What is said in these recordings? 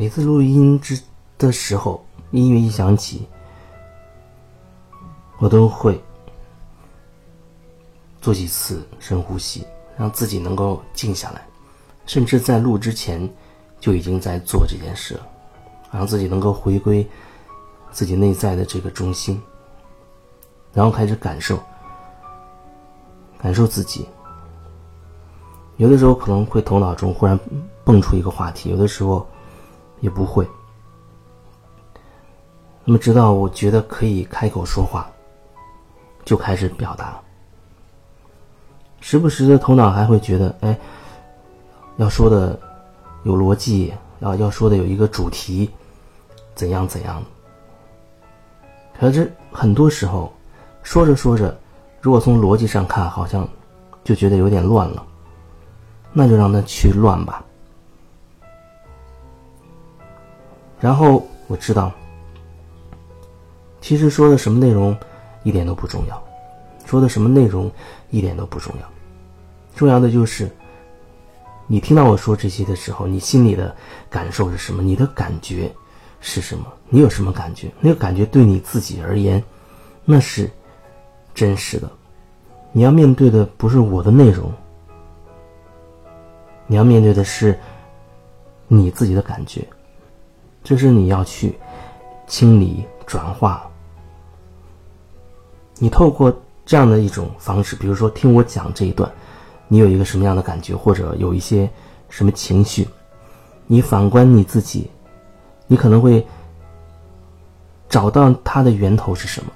每次录音之的时候，音乐一响起，我都会做几次深呼吸，让自己能够静下来。甚至在录之前，就已经在做这件事了，让自己能够回归自己内在的这个中心，然后开始感受，感受自己。有的时候可能会头脑中忽然蹦出一个话题，有的时候也不会。那么，直到我觉得可以开口说话，就开始表达。时不时的头脑还会觉得，哎，要说的有逻辑，要要说的有一个主题，怎样怎样。可是很多时候，说着说着，如果从逻辑上看，好像就觉得有点乱了。那就让他去乱吧。然后我知道，其实说的什么内容一点都不重要，说的什么内容一点都不重要，重要的就是你听到我说这些的时候，你心里的感受是什么？你的感觉是什么？你有什么感觉？那个感觉对你自己而言，那是真实的。你要面对的不是我的内容。你要面对的是你自己的感觉，这是你要去清理、转化。你透过这样的一种方式，比如说听我讲这一段，你有一个什么样的感觉，或者有一些什么情绪，你反观你自己，你可能会找到它的源头是什么。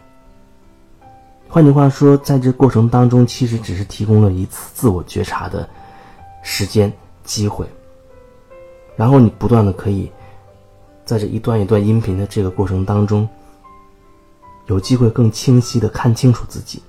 换句话说，在这过程当中，其实只是提供了一次自我觉察的时间。机会，然后你不断的可以，在这一段一段音频的这个过程当中，有机会更清晰的看清楚自己。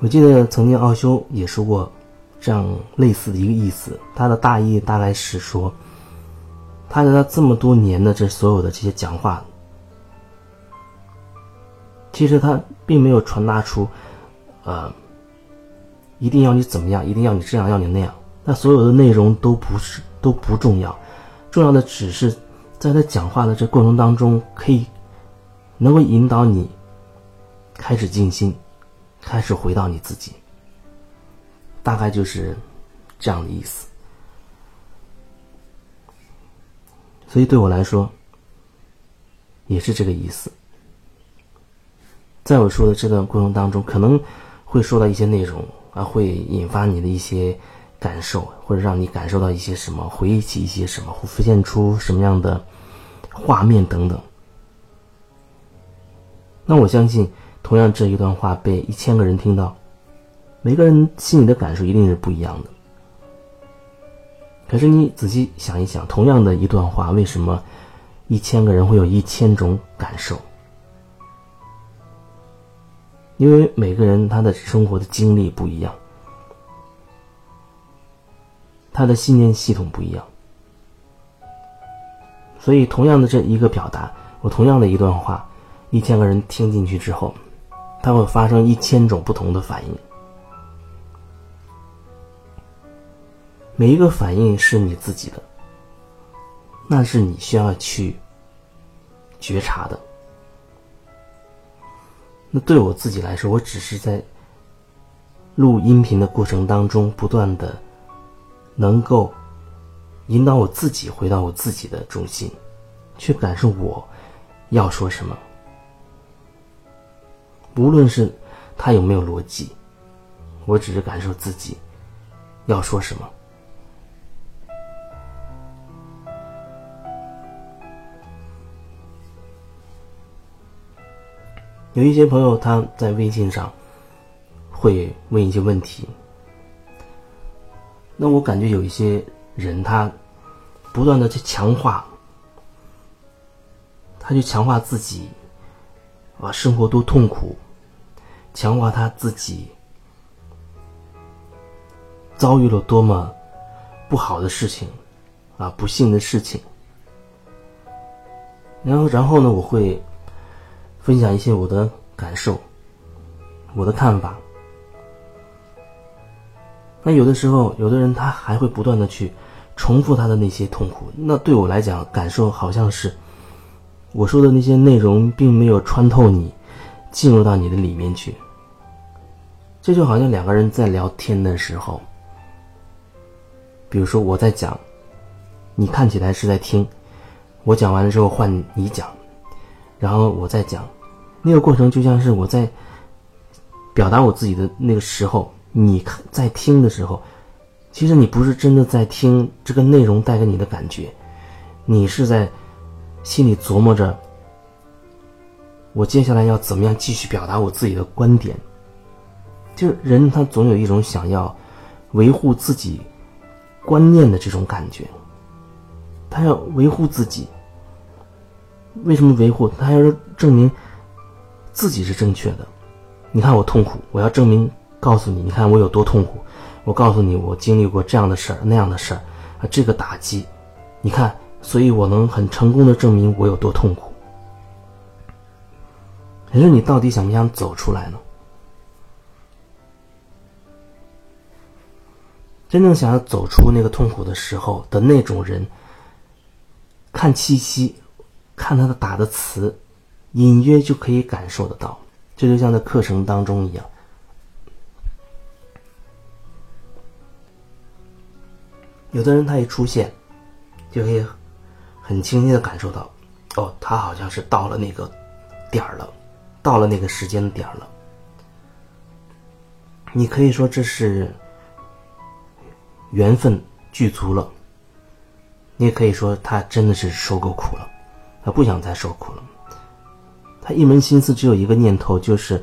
我记得曾经奥修也说过。这样类似的一个意思，它的大意大概是说，他在他这么多年的这所有的这些讲话，其实他并没有传达出，呃，一定要你怎么样，一定要你这样，要你那样。那所有的内容都不是都不重要，重要的只是在他讲话的这过程当中，可以能够引导你开始静心，开始回到你自己。大概就是这样的意思，所以对我来说也是这个意思。在我说的这段过程当中，可能会说到一些内容，啊，会引发你的一些感受，或者让你感受到一些什么，回忆起一些什么，会浮现出什么样的画面等等。那我相信，同样这一段话被一千个人听到。每个人心里的感受一定是不一样的。可是你仔细想一想，同样的一段话，为什么一千个人会有一千种感受？因为每个人他的生活的经历不一样，他的信念系统不一样，所以同样的这一个表达，我同样的一段话，一千个人听进去之后，他会发生一千种不同的反应。每一个反应是你自己的，那是你需要去觉察的。那对我自己来说，我只是在录音频的过程当中，不断的能够引导我自己回到我自己的中心，去感受我要说什么。无论是他有没有逻辑，我只是感受自己要说什么。有一些朋友他在微信上会问一些问题，那我感觉有一些人他不断的去强化，他去强化自己啊生活多痛苦，强化他自己遭遇了多么不好的事情，啊不幸的事情。然后，然后呢，我会分享一些我的感受，我的看法。那有的时候，有的人他还会不断的去重复他的那些痛苦。那对我来讲，感受好像是我说的那些内容并没有穿透你，进入到你的里面去。这就好像两个人在聊天的时候，比如说我在讲，你看起来是在听。我讲完了之后换你讲，然后我再讲，那个过程就像是我在表达我自己的那个时候，你在听的时候，其实你不是真的在听这个内容带给你的感觉，你是在心里琢磨着，我接下来要怎么样继续表达我自己的观点。就是人他总有一种想要维护自己观念的这种感觉。他要维护自己，为什么维护？他要是证明自己是正确的。你看我痛苦，我要证明告诉你，你看我有多痛苦。我告诉你，我经历过这样的事儿、那样的事儿啊，这个打击，你看，所以我能很成功的证明我有多痛苦。可是你到底想不想走出来呢？真正想要走出那个痛苦的时候的那种人。看气息，看他的打的词，隐约就可以感受得到。这就像在课程当中一样，有的人他一出现，就可以很清晰的感受到，哦，他好像是到了那个点儿了，到了那个时间点儿了。你可以说这是缘分具足了。你也可以说他真的是受够苦了，他不想再受苦了。他一门心思只有一个念头，就是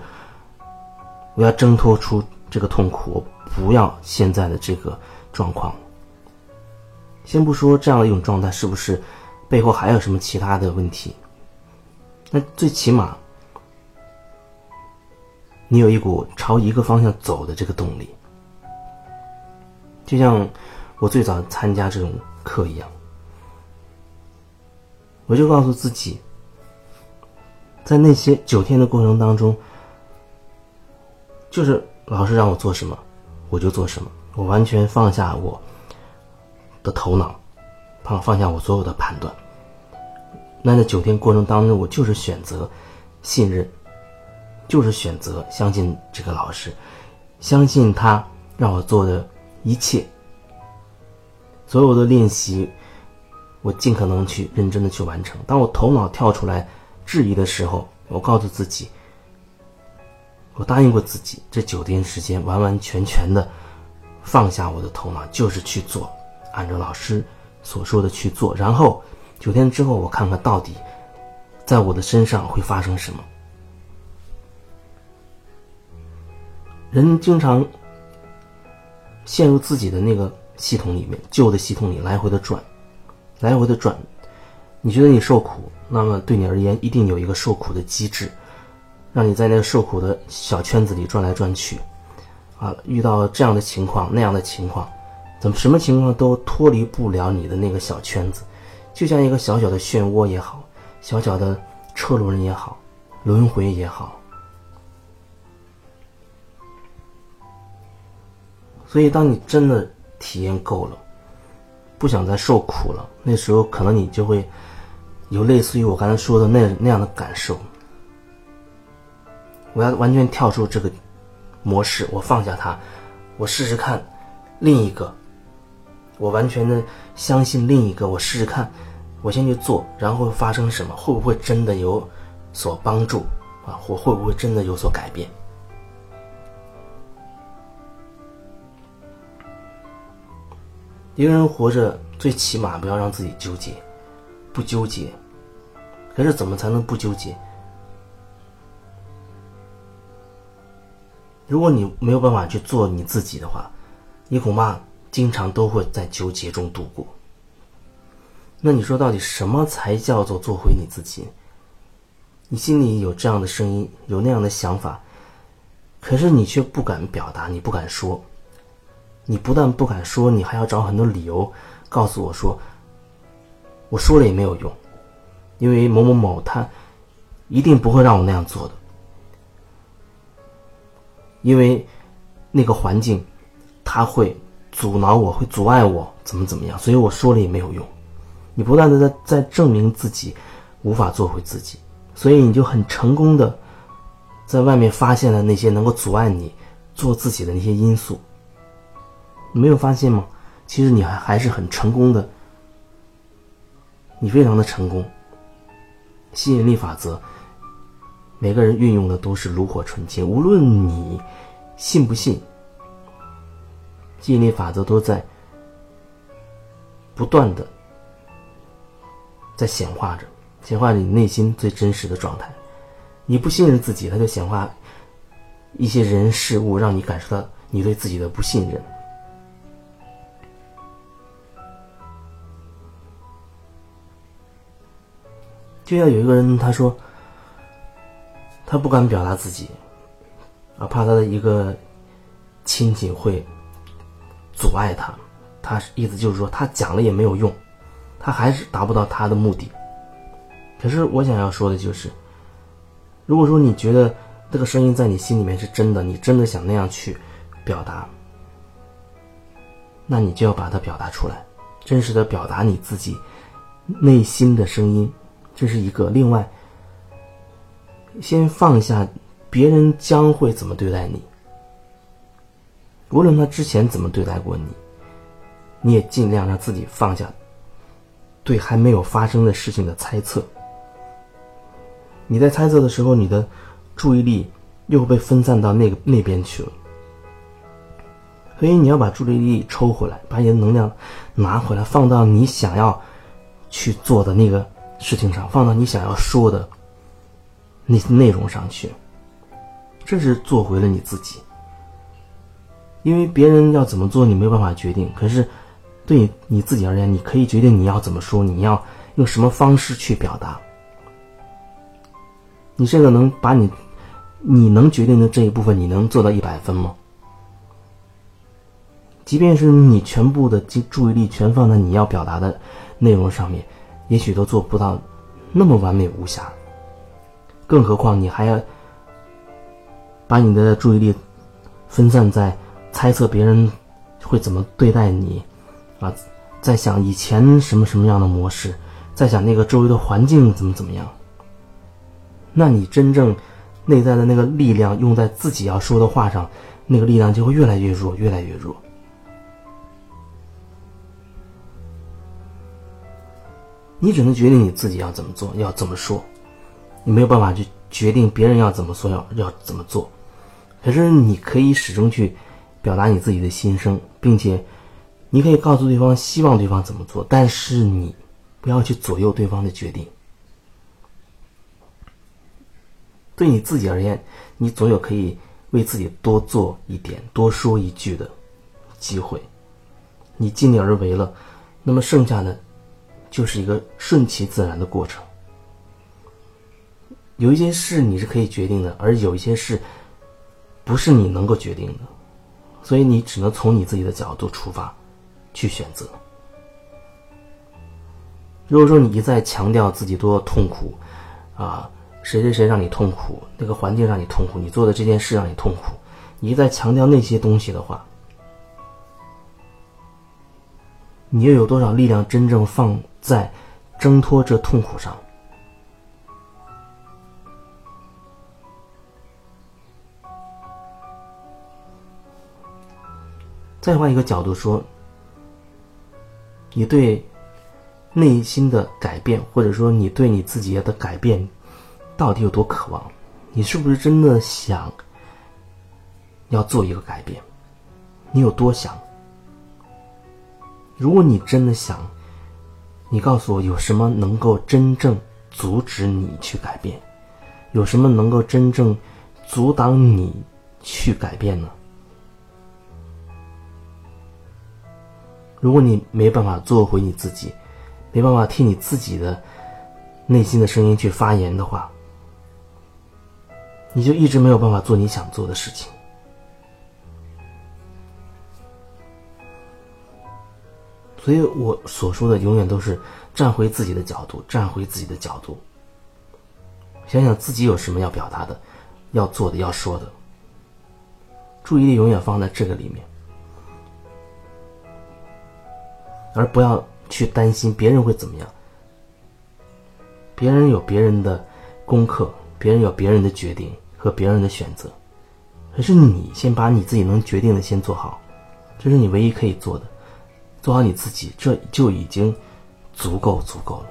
我要挣脱出这个痛苦，我不要现在的这个状况。先不说这样的一种状态是不是背后还有什么其他的问题，那最起码你有一股朝一个方向走的这个动力，就像我最早参加这种课一样。我就告诉自己，在那些九天的过程当中，就是老师让我做什么，我就做什么。我完全放下我的头脑，放放下我所有的判断。那在九天过程当中，我就是选择信任，就是选择相信这个老师，相信他让我做的一切，所有的练习。我尽可能去认真的去完成。当我头脑跳出来质疑的时候，我告诉自己，我答应过自己，这九天时间完完全全的放下我的头脑，就是去做，按照老师所说的去做。然后九天之后，我看看到底在我的身上会发生什么。人经常陷入自己的那个系统里面，旧的系统里来回的转。来回的转，你觉得你受苦，那么对你而言一定有一个受苦的机制，让你在那个受苦的小圈子里转来转去，啊，遇到这样的情况那样的情况，怎么什么情况都脱离不了你的那个小圈子，就像一个小小的漩涡也好，小小的车轮也好，轮回也好。所以，当你真的体验够了。不想再受苦了，那时候可能你就会有类似于我刚才说的那那样的感受。我要完全跳出这个模式，我放下它，我试试看另一个，我完全的相信另一个，我试试看，我先去做，然后发生什么，会不会真的有所帮助啊？或会不会真的有所改变？一个人活着，最起码不要让自己纠结，不纠结。可是怎么才能不纠结？如果你没有办法去做你自己的话，你恐怕经常都会在纠结中度过。那你说，到底什么才叫做做回你自己？你心里有这样的声音，有那样的想法，可是你却不敢表达，你不敢说。你不但不敢说，你还要找很多理由告诉我说，我说了也没有用，因为某某某他一定不会让我那样做的，因为那个环境他会阻挠我，会阻碍我，怎么怎么样，所以我说了也没有用。你不断的在在证明自己无法做回自己，所以你就很成功的在外面发现了那些能够阻碍你做自己的那些因素。你没有发现吗？其实你还还是很成功的，你非常的成功。吸引力法则，每个人运用的都是炉火纯青，无论你信不信，吸引力法则都在不断的在显化着，显化着你内心最真实的状态。你不信任自己，它就显化一些人事物，让你感受到你对自己的不信任。就像有一个人，他说，他不敢表达自己，啊，怕他的一个亲戚会阻碍他。他意思就是说，他讲了也没有用，他还是达不到他的目的。可是我想要说的就是，如果说你觉得这个声音在你心里面是真的，你真的想那样去表达，那你就要把它表达出来，真实的表达你自己内心的声音。这是一个。另外，先放下别人将会怎么对待你，无论他之前怎么对待过你，你也尽量让自己放下对还没有发生的事情的猜测。你在猜测的时候，你的注意力又被分散到那个那边去了。所以你要把注意力抽回来，把你的能量拿回来，放到你想要去做的那个。事情上放到你想要说的那内容上去，这是做回了你自己。因为别人要怎么做，你没有办法决定。可是，对你自己而言，你可以决定你要怎么说，你要用什么方式去表达。你这个能把你你能决定的这一部分，你能做到一百分吗？即便是你全部的注注意力全放在你要表达的内容上面。也许都做不到那么完美无瑕，更何况你还要把你的注意力分散在猜测别人会怎么对待你，啊，在想以前什么什么样的模式，在想那个周围的环境怎么怎么样。那你真正内在的那个力量用在自己要说的话上，那个力量就会越来越弱，越来越弱。你只能决定你自己要怎么做，要怎么说，你没有办法去决定别人要怎么说，要要怎么做。可是你可以始终去表达你自己的心声，并且你可以告诉对方希望对方怎么做，但是你不要去左右对方的决定。对你自己而言，你总有可以为自己多做一点、多说一句的机会。你尽力而为了，那么剩下的。就是一个顺其自然的过程。有一些事你是可以决定的，而有一些事不是你能够决定的，所以你只能从你自己的角度出发去选择。如果说你一再强调自己多痛苦，啊，谁谁谁让你痛苦，那个环境让你痛苦，你做的这件事让你痛苦，你一再强调那些东西的话，你又有多少力量真正放？在挣脱这痛苦上，再换一个角度说，你对内心的改变，或者说你对你自己的改变，到底有多渴望？你是不是真的想要做一个改变？你有多想？如果你真的想，你告诉我，有什么能够真正阻止你去改变？有什么能够真正阻挡你去改变呢？如果你没办法做回你自己，没办法替你自己的内心的声音去发言的话，你就一直没有办法做你想做的事情。所以我所说的永远都是站回自己的角度，站回自己的角度，想想自己有什么要表达的、要做的、要说的，注意力永远放在这个里面，而不要去担心别人会怎么样。别人有别人的功课，别人有别人的决定和别人的选择，可是你先把你自己能决定的先做好，这是你唯一可以做的。做好你自己，这就已经足够足够了。